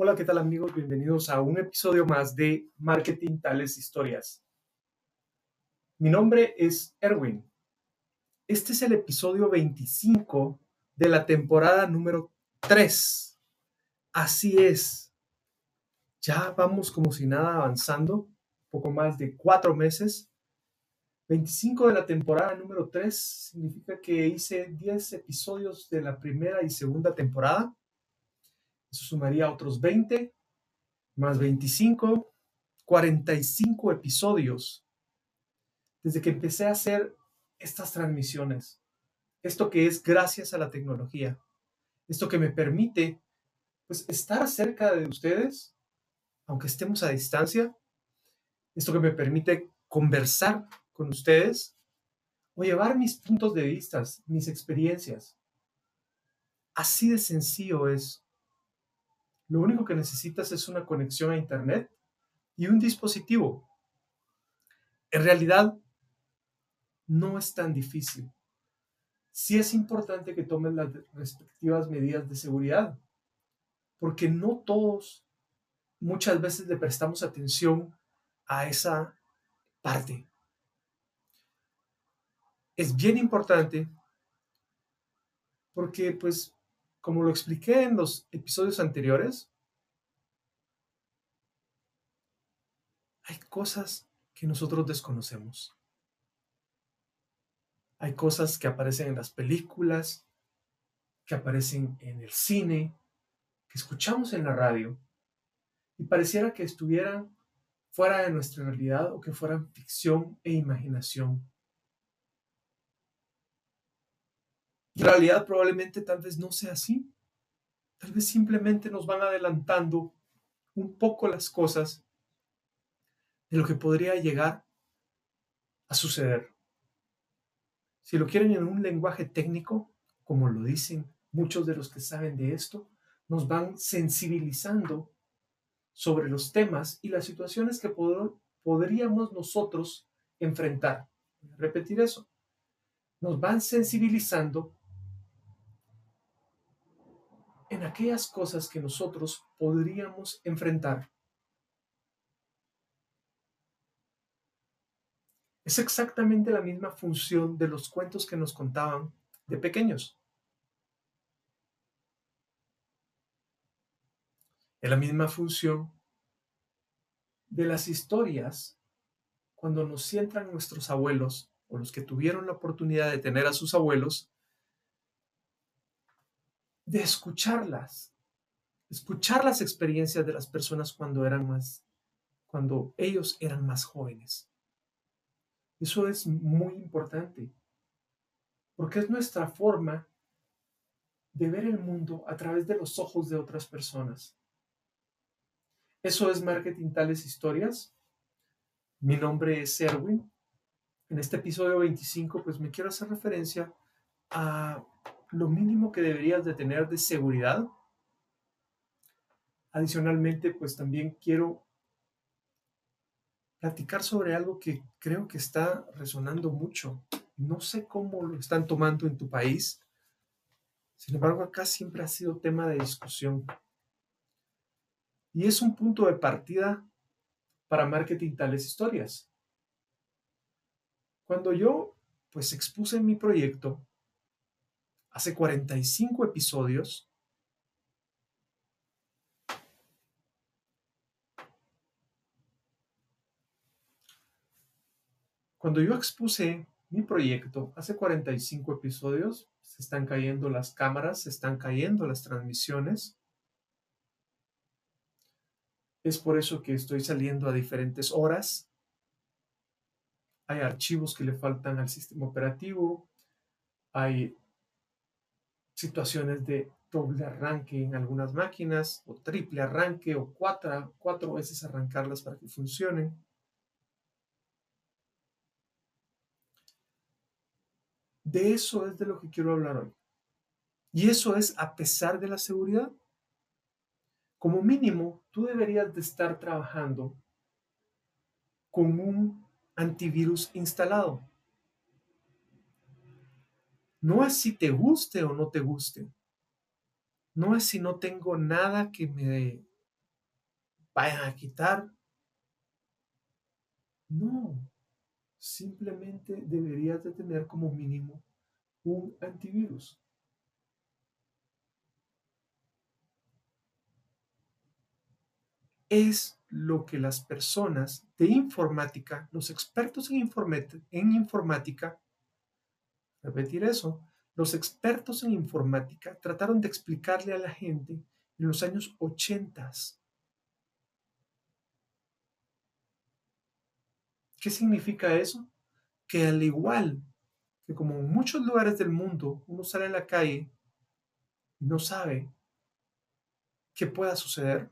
Hola, ¿qué tal amigos? Bienvenidos a un episodio más de Marketing Tales Historias. Mi nombre es Erwin. Este es el episodio 25 de la temporada número 3. Así es. Ya vamos como si nada avanzando, poco más de cuatro meses. 25 de la temporada número 3 significa que hice 10 episodios de la primera y segunda temporada eso sumaría otros 20, más 25, 45 episodios desde que empecé a hacer estas transmisiones. Esto que es gracias a la tecnología. Esto que me permite pues estar cerca de ustedes, aunque estemos a distancia. Esto que me permite conversar con ustedes o llevar mis puntos de vista, mis experiencias. Así de sencillo es lo único que necesitas es una conexión a Internet y un dispositivo. En realidad, no es tan difícil. Sí es importante que tomen las respectivas medidas de seguridad, porque no todos muchas veces le prestamos atención a esa parte. Es bien importante porque pues como lo expliqué en los episodios anteriores, hay cosas que nosotros desconocemos. Hay cosas que aparecen en las películas, que aparecen en el cine, que escuchamos en la radio, y pareciera que estuvieran fuera de nuestra realidad o que fueran ficción e imaginación. En realidad probablemente tal vez no sea así. Tal vez simplemente nos van adelantando un poco las cosas de lo que podría llegar a suceder. Si lo quieren en un lenguaje técnico, como lo dicen muchos de los que saben de esto, nos van sensibilizando sobre los temas y las situaciones que podríamos nosotros enfrentar. repetir eso. Nos van sensibilizando en aquellas cosas que nosotros podríamos enfrentar. Es exactamente la misma función de los cuentos que nos contaban de pequeños. Es la misma función de las historias cuando nos sientan nuestros abuelos o los que tuvieron la oportunidad de tener a sus abuelos de escucharlas, escuchar las experiencias de las personas cuando eran más, cuando ellos eran más jóvenes. Eso es muy importante, porque es nuestra forma de ver el mundo a través de los ojos de otras personas. Eso es Marketing Tales Historias. Mi nombre es Erwin. En este episodio 25, pues me quiero hacer referencia a lo mínimo que deberías de tener de seguridad. Adicionalmente, pues también quiero platicar sobre algo que creo que está resonando mucho. No sé cómo lo están tomando en tu país. Sin embargo, acá siempre ha sido tema de discusión. Y es un punto de partida para marketing tales historias. Cuando yo pues expuse mi proyecto, hace 45 episodios. Cuando yo expuse mi proyecto hace 45 episodios, se están cayendo las cámaras, se están cayendo las transmisiones. Es por eso que estoy saliendo a diferentes horas. Hay archivos que le faltan al sistema operativo, hay situaciones de doble arranque en algunas máquinas, o triple arranque, o cuatro, cuatro veces arrancarlas para que funcionen. De eso es de lo que quiero hablar hoy. Y eso es a pesar de la seguridad. Como mínimo, tú deberías de estar trabajando con un antivirus instalado. No es si te guste o no te guste. No es si no tengo nada que me vayan a quitar. No, simplemente deberías de tener como mínimo un antivirus. Es lo que las personas de informática, los expertos en, en informática, repetir eso, los expertos en informática trataron de explicarle a la gente en los años 80. ¿Qué significa eso? Que al igual que como en muchos lugares del mundo uno sale a la calle y no sabe qué pueda suceder,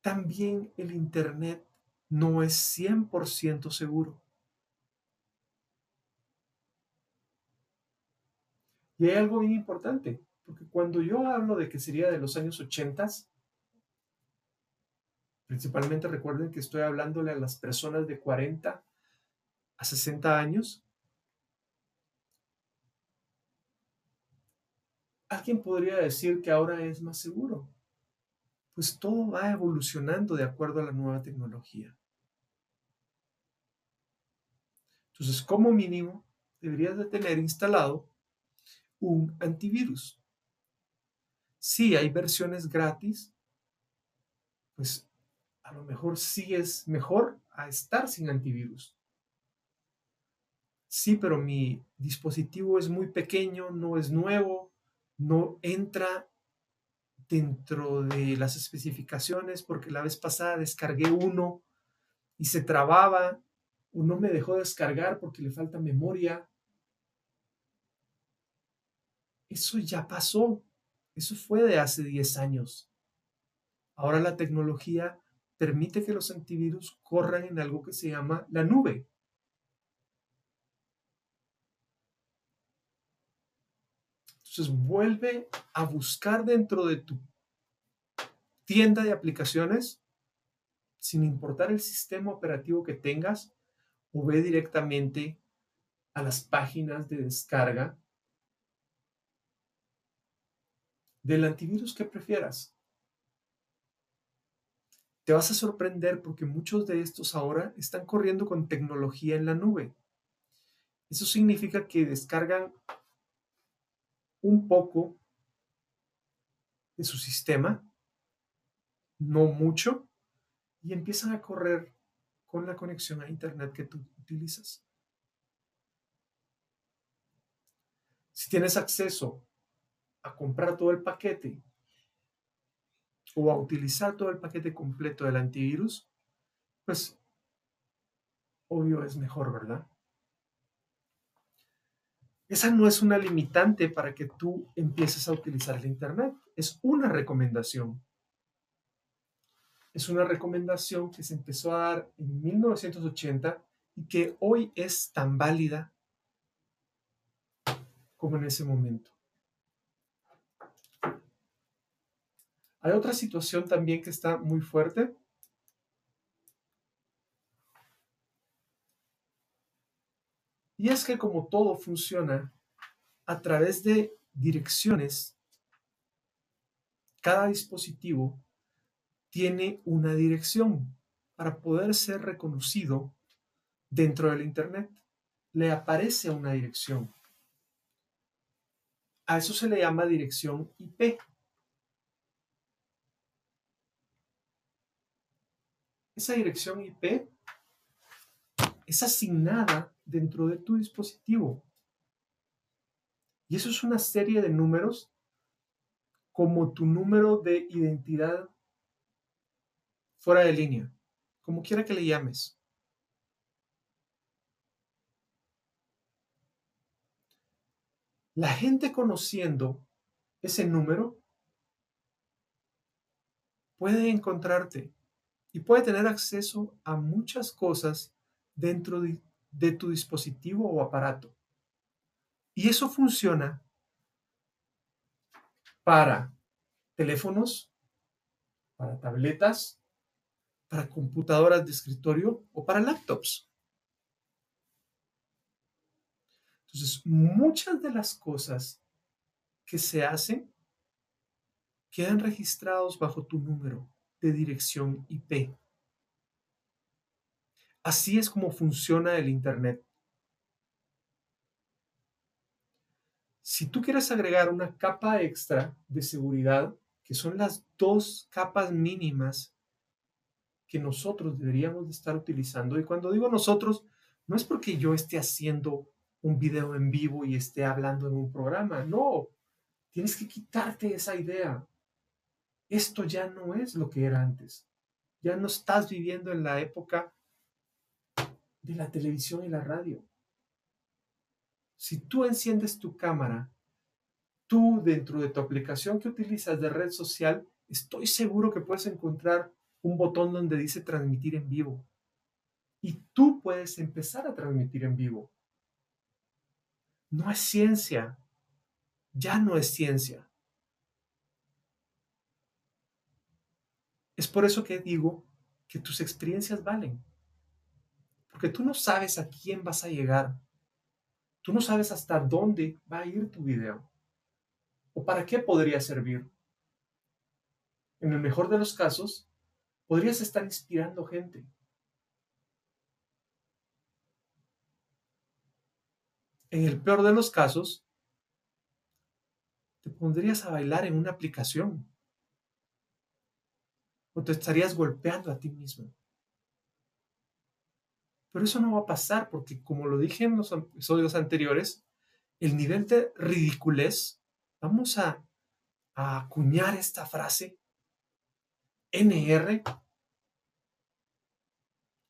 también el Internet no es 100% seguro. Y hay algo bien importante, porque cuando yo hablo de que sería de los años 80, principalmente recuerden que estoy hablándole a las personas de 40 a 60 años, alguien podría decir que ahora es más seguro pues todo va evolucionando de acuerdo a la nueva tecnología. Entonces, como mínimo, deberías de tener instalado un antivirus. Si hay versiones gratis, pues a lo mejor sí es mejor a estar sin antivirus. Sí, pero mi dispositivo es muy pequeño, no es nuevo, no entra dentro de las especificaciones porque la vez pasada descargué uno y se trababa o no me dejó descargar porque le falta memoria. Eso ya pasó. Eso fue de hace 10 años. Ahora la tecnología permite que los antivirus corran en algo que se llama la nube. Entonces vuelve a buscar dentro de tu tienda de aplicaciones, sin importar el sistema operativo que tengas, o ve directamente a las páginas de descarga del antivirus que prefieras. Te vas a sorprender porque muchos de estos ahora están corriendo con tecnología en la nube. Eso significa que descargan un poco de su sistema, no mucho, y empiezan a correr con la conexión a Internet que tú utilizas. Si tienes acceso a comprar todo el paquete o a utilizar todo el paquete completo del antivirus, pues obvio es mejor, ¿verdad? Esa no es una limitante para que tú empieces a utilizar el Internet, es una recomendación. Es una recomendación que se empezó a dar en 1980 y que hoy es tan válida como en ese momento. Hay otra situación también que está muy fuerte Y es que como todo funciona a través de direcciones, cada dispositivo tiene una dirección para poder ser reconocido dentro del Internet. Le aparece una dirección. A eso se le llama dirección IP. Esa dirección IP es asignada dentro de tu dispositivo. Y eso es una serie de números como tu número de identidad fuera de línea, como quiera que le llames. La gente conociendo ese número puede encontrarte y puede tener acceso a muchas cosas dentro de, de tu dispositivo o aparato. Y eso funciona para teléfonos, para tabletas, para computadoras de escritorio o para laptops. Entonces, muchas de las cosas que se hacen quedan registrados bajo tu número de dirección IP. Así es como funciona el Internet. Si tú quieres agregar una capa extra de seguridad, que son las dos capas mínimas que nosotros deberíamos de estar utilizando, y cuando digo nosotros, no es porque yo esté haciendo un video en vivo y esté hablando en un programa, no, tienes que quitarte esa idea. Esto ya no es lo que era antes. Ya no estás viviendo en la época de la televisión y la radio. Si tú enciendes tu cámara, tú dentro de tu aplicación que utilizas de red social, estoy seguro que puedes encontrar un botón donde dice transmitir en vivo. Y tú puedes empezar a transmitir en vivo. No es ciencia. Ya no es ciencia. Es por eso que digo que tus experiencias valen. Porque tú no sabes a quién vas a llegar. Tú no sabes hasta dónde va a ir tu video. O para qué podría servir. En el mejor de los casos, podrías estar inspirando gente. En el peor de los casos, te pondrías a bailar en una aplicación o te estarías golpeando a ti mismo. Pero eso no va a pasar porque, como lo dije en los episodios anteriores, el nivel de ridiculez, vamos a, acuñar esta frase, NR.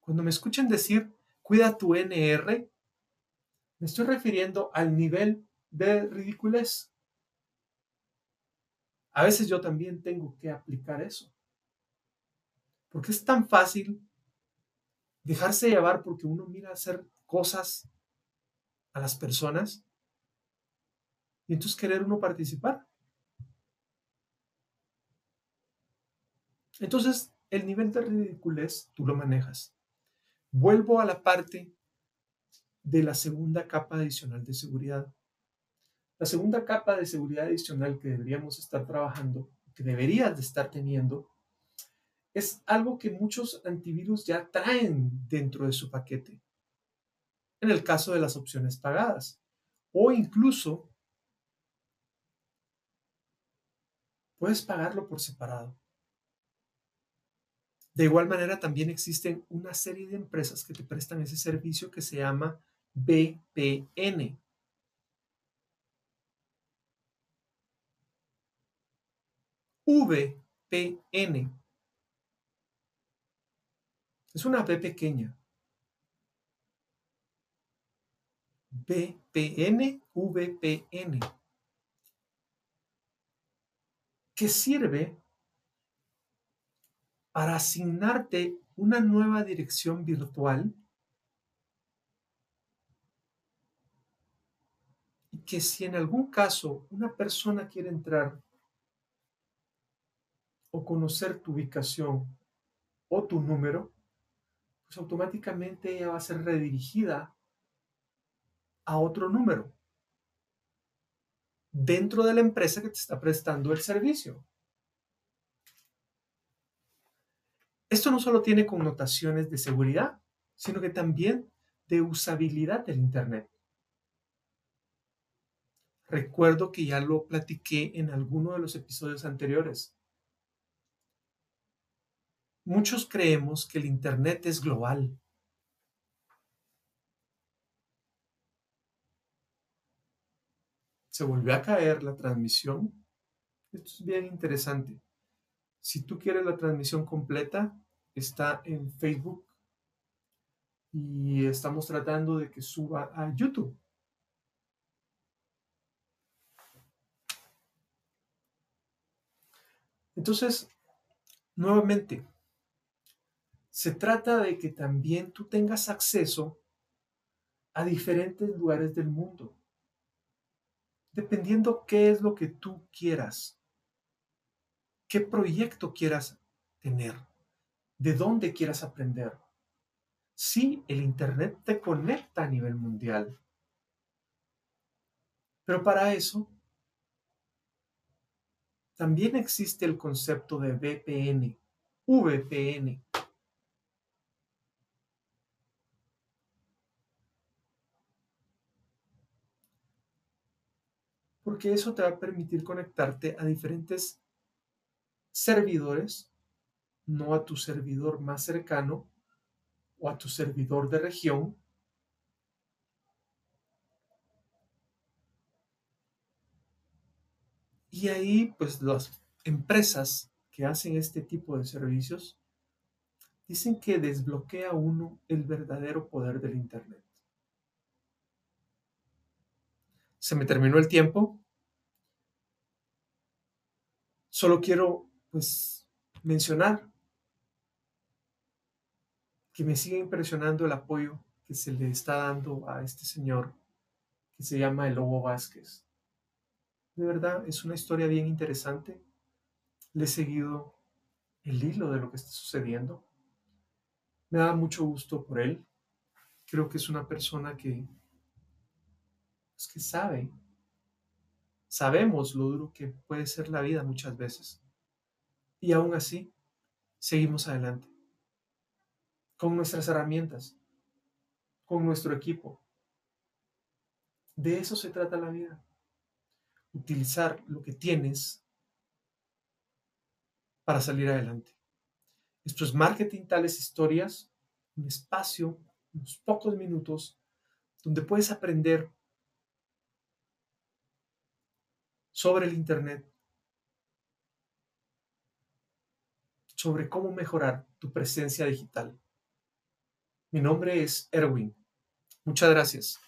Cuando me escuchen decir, cuida tu NR, me estoy refiriendo al nivel de ridiculez. A veces yo también tengo que aplicar eso. Porque es tan fácil dejarse llevar porque uno mira hacer cosas a las personas y entonces querer uno participar. Entonces, el nivel de ridiculez tú lo manejas. Vuelvo a la parte de la segunda capa adicional de seguridad. La segunda capa de seguridad adicional que deberíamos estar trabajando, que deberías de estar teniendo, es algo que muchos antivirus ya traen dentro de su paquete. En el caso de las opciones pagadas. O incluso puedes pagarlo por separado. De igual manera, también existen una serie de empresas que te prestan ese servicio que se llama VPN. VPN. Es una B pequeña. VPN, VPN, que sirve para asignarte una nueva dirección virtual y que si en algún caso una persona quiere entrar o conocer tu ubicación o tu número, pues automáticamente ella va a ser redirigida a otro número dentro de la empresa que te está prestando el servicio. Esto no solo tiene connotaciones de seguridad, sino que también de usabilidad del Internet. Recuerdo que ya lo platiqué en alguno de los episodios anteriores. Muchos creemos que el Internet es global. Se volvió a caer la transmisión. Esto es bien interesante. Si tú quieres la transmisión completa, está en Facebook y estamos tratando de que suba a YouTube. Entonces, nuevamente, se trata de que también tú tengas acceso a diferentes lugares del mundo, dependiendo qué es lo que tú quieras, qué proyecto quieras tener, de dónde quieras aprender. Sí, el Internet te conecta a nivel mundial, pero para eso También existe el concepto de VPN, VPN. Porque eso te va a permitir conectarte a diferentes servidores, no a tu servidor más cercano o a tu servidor de región, Y ahí, pues las empresas que hacen este tipo de servicios dicen que desbloquea uno el verdadero poder del Internet. Se me terminó el tiempo. Solo quiero, pues, mencionar que me sigue impresionando el apoyo que se le está dando a este señor que se llama el Lobo Vázquez. De verdad, es una historia bien interesante. Le he seguido el hilo de lo que está sucediendo. Me da mucho gusto por él. Creo que es una persona que, es que sabe, sabemos lo duro que puede ser la vida muchas veces. Y aún así, seguimos adelante. Con nuestras herramientas, con nuestro equipo. De eso se trata la vida utilizar lo que tienes para salir adelante. Esto es marketing, tales historias, un espacio, unos pocos minutos, donde puedes aprender sobre el Internet, sobre cómo mejorar tu presencia digital. Mi nombre es Erwin. Muchas gracias.